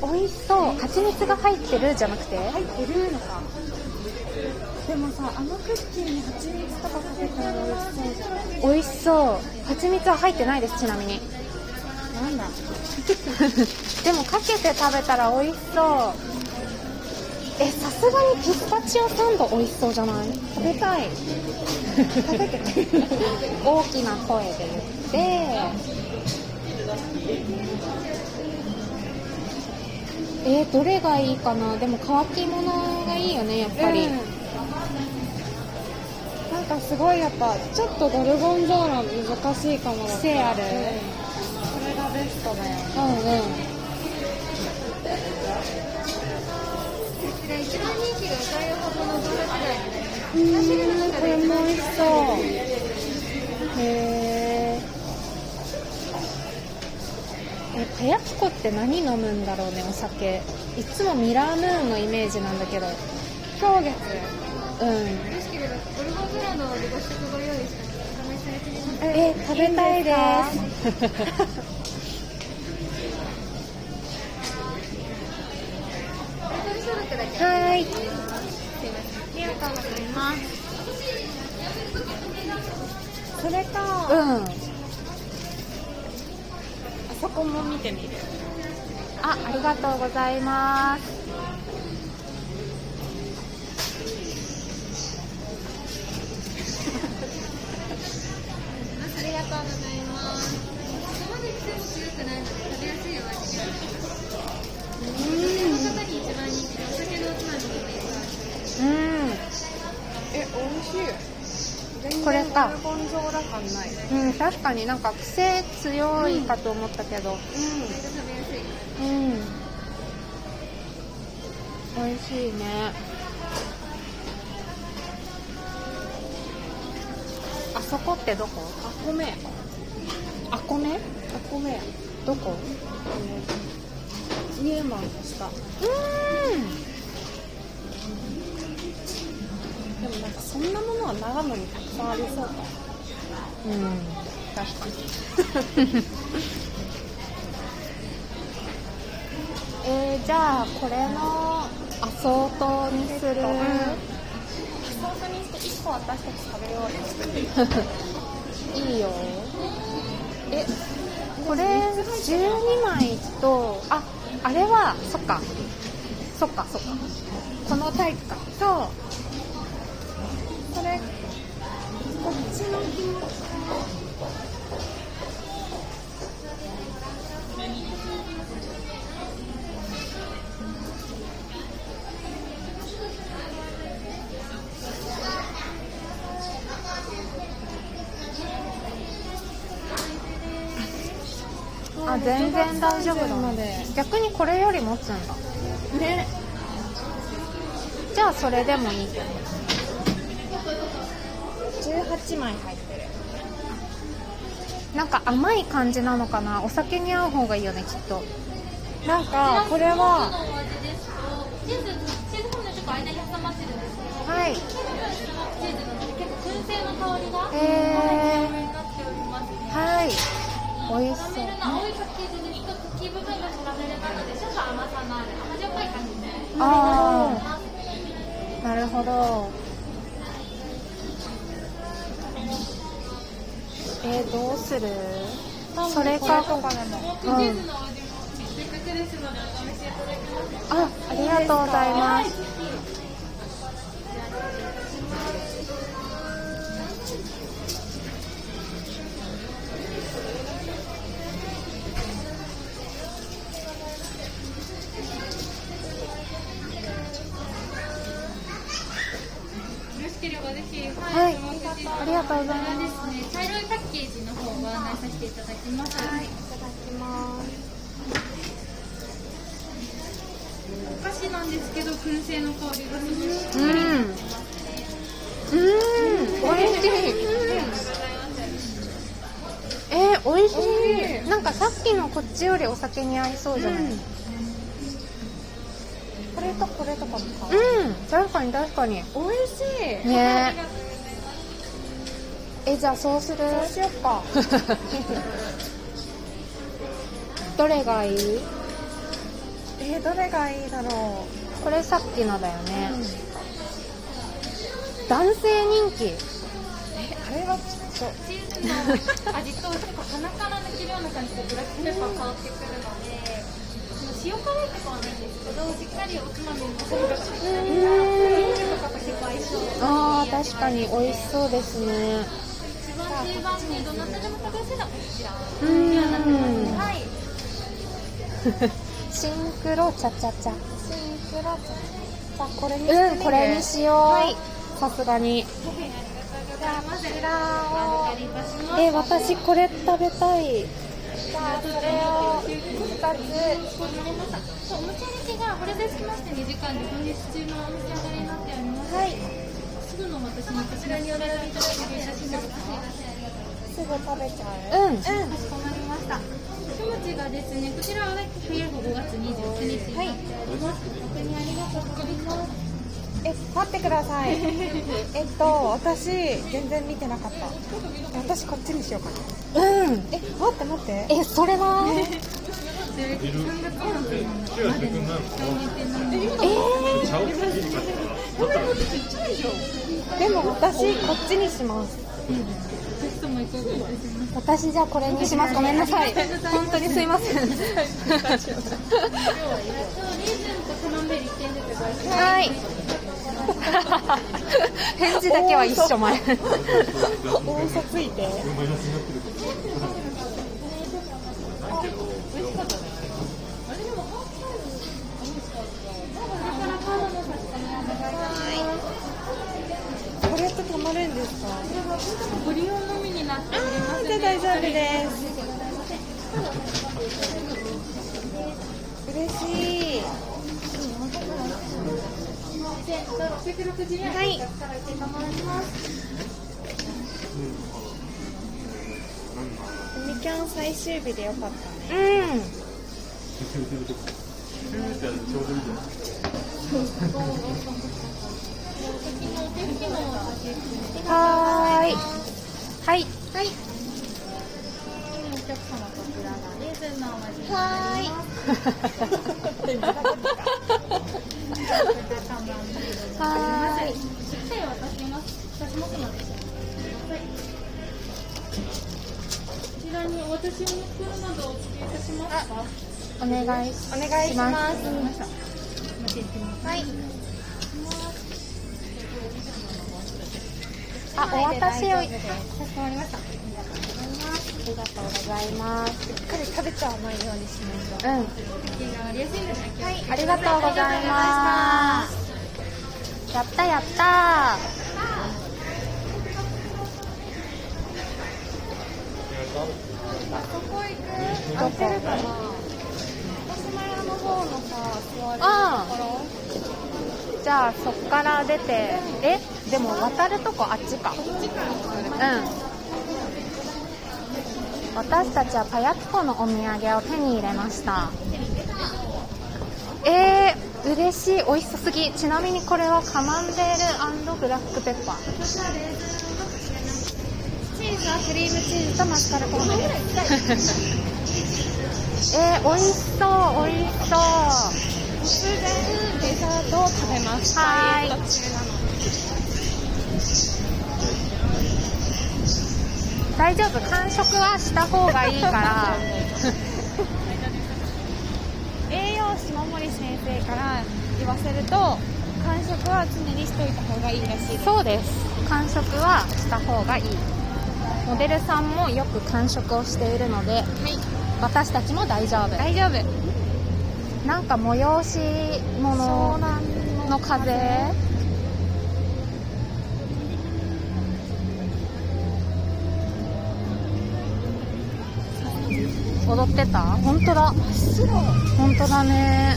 ー、美味しそう蜂蜜が入ってるじゃなくて？入ってるのか。でもさあのクッキーに蜂蜜とかかけたら美味しそう。じゃない美味しそう。蜂蜜は入ってないですちなみに。なんだ。でもかけて食べたら美味しそう。えさすがにピスタチオサンド美味しそうじゃない？食べたい。食べて。大きな声で言ってえー、どれがいいかな？でも乾き物がいいよねやっぱり、うん。なんかすごいやっぱちょっとドルゴンゾーラ難しいかも癖ある。うん。それがベストだようんうん。一番人気が歌いほどのドラ時代うんこれも美味しそう。へーえかやきこって何飲むんだろうねお酒。いつもミラームーンのイメージなんだけど。氷月。うん。よろしければゴルゴンゾーラのご試食ご用意したのでお試しされてみますえ食べたい。ですはいありがとうございます。それか、うん。あそこも見てみる。あありがとうございます。ありがとうございます。そこまで癖も強くないので食べやすいお味に女性の方に一番人気でお酒のおつまみにもいいで。すうん。え美味しいこれか。うん、確かになんか癖強いかと思ったけど、食べやすいうん、美味しいね。あそこってどこ？あ米あこめ？あ米やどこ？ニューマンの下うでもなんかそんなものは長野にたくさんありそうか。うん。確かに。えー、じゃあこれのアソートにする。ソースにして1個私たち食べようよいいよ。え、これ12枚と、あ、あれは、そっか。そっか、そっか。このタイプか。そうそれこっちの紐あ、全然大丈夫だまで。逆にこれより持つんだ。ねじゃあそれでもいい。18枚入ってるなんか甘い感じなのかな？お酒に合う方がいいよね、きっと。なんかこれはのお味ですとチーズチーズフォンデュちょっと間に挟まってるんですけどはい。チーズなので結構燻製の香りがへー強めになっておりますねはい。美味しそうカラメル。の青いパッケージに一つ茎部分がカラメルなのでちょっと甘さのある甘じょっぱい感じであー、なるほど。えー、どうする？それか、とかでも。うん。あ、ありがとうございます。はい。ありがとうございまですきますはいいただきますお菓子なんですけど燻製の香りがすごいうん。うん、美味しい。えー、美味しい。なんかさっきのこっちよりお酒に合いそうじゃない、うん、これとこれとかもかうん確かに確かに。美味しいねえ。じゃあそうする？そうしよっか。どれがいい？ええー、どれがいいだろこれさっきのだよう、ね、うん。男性人気。えあれはちょっチーズの味と。結構鼻から抜けるような感じでブラックペッパー変わってくるのでその塩辛いとかはないんですけどしっかりおつまみとかと結構相性あー確かに美味しそうですねどなたでも食べやすいのはこちらうーんにはなってますはいシンクロチャチャチャ。とシンクロチャじゃあこれにうんこれにしよう、はいさすがに。じゃあまずこちらをえ私これ食べたい。じゃあそれを。2つお持ち歩きがこれでつきまして2時間で本日中のお召し上がりになっております。はい私にこちらにお並びい。ただい。てい。る写真ですすぐ食べちゃううんうんかしこまりました。キムチがですね、こちらは冬5月29日になっております。本当にありがとうござい。ます。え待ってください。えっと私全然見てなかった私こっちにしようかなうんえ待って待ってえそれな3月末までも私こっちにします。私じゃあこれにします。ごめんなさい。本当にすいません。レーズンとカマンベール1点ずつご一緒はい返事だけは一緒前大嘘ついてこれってたまるんですか？ご利用のみになっておりますじゃあ大丈夫です嬉しい。660円はい。ミキャン最終日でよかったね。うんはーいはいはい。お客様こちらがレーズンのお味になはーいしっかり渡します。渡しますので。はい。こちらにお渡し用の袋などお付けいたしますか。お願いしお願いします。はい。あお渡しを。あかしこまりましたりがとうございます。しっかり食べちゃわないようにしないとうんはいありがとうございます。やったやった。そこ行く？合ってるかな方のさ座れるあとこじゃあそっから出てえ？でも渡るとこあっちか。うん。私たちはパヤキコのお土産を手に入れました。えー、嬉しい。美味しそう。すぎちなみにこれはカマンベールブラックペッパー。チーズはクリームチーズとマスカルポーネです えー、美味しそう美味しそう。突然デザートを食べましたはーい。ダイエット中なの大丈夫？完食はした方がいいから。栄養士桃森先生から言わせると完食は常にしといた方がいいらしいそうです。完食はした方がいい。モデルさんもよく完食をしているので、私たちも大丈夫。大丈夫。なんか催し物の風？踊ってた？本当だ。本当だね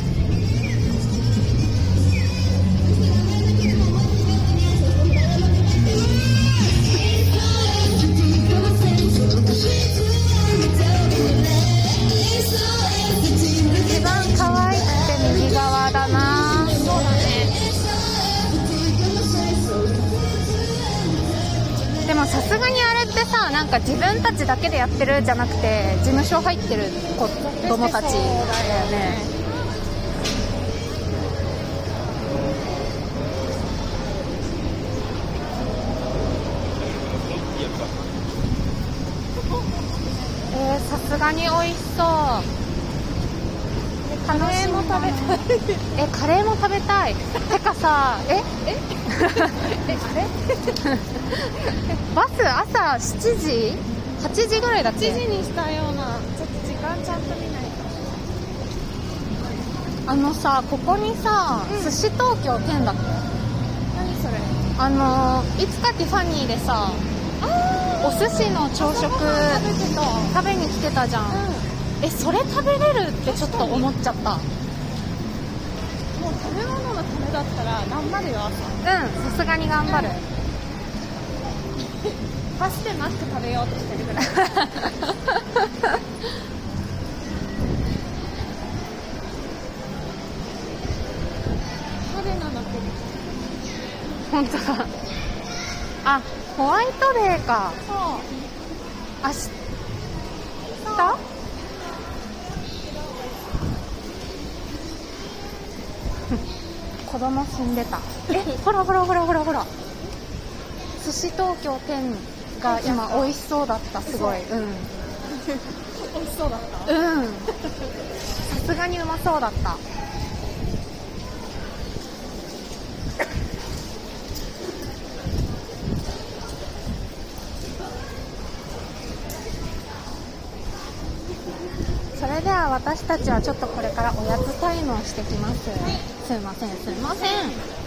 んか自分たちだけでやってるじゃなくて事務所入ってる子供たちだよね。さすがに美味しそう。カレーも食べたい。えカレーも食べたい。てかさえ？え？えあれバス朝7時？8時ぐらいだっ7け時にしたようなちょっと時間ちゃんと見ないと。あのさここにさ、うん。寿司東京店だって何それ？あのーいつかティファニーでさお寿司の朝食食べに来てたじゃん、えそれ食べれるってちょっと思っちゃった。もう食べ物のためだったら頑張るよ朝。うんさすがに頑張る。バスでマック食べようとしてるぐらい。派手なの本当だ。あホワイトデーか。そう。明日？子供死んでた。えほらほらほらほらほら。寿司東京店が今美味しそうだったすごい。うん。美味しそうだった。うん。さすがにうまそうだった。それでは私たちはちょっとこれからおやつタイムをしてきます、すいませんすいません。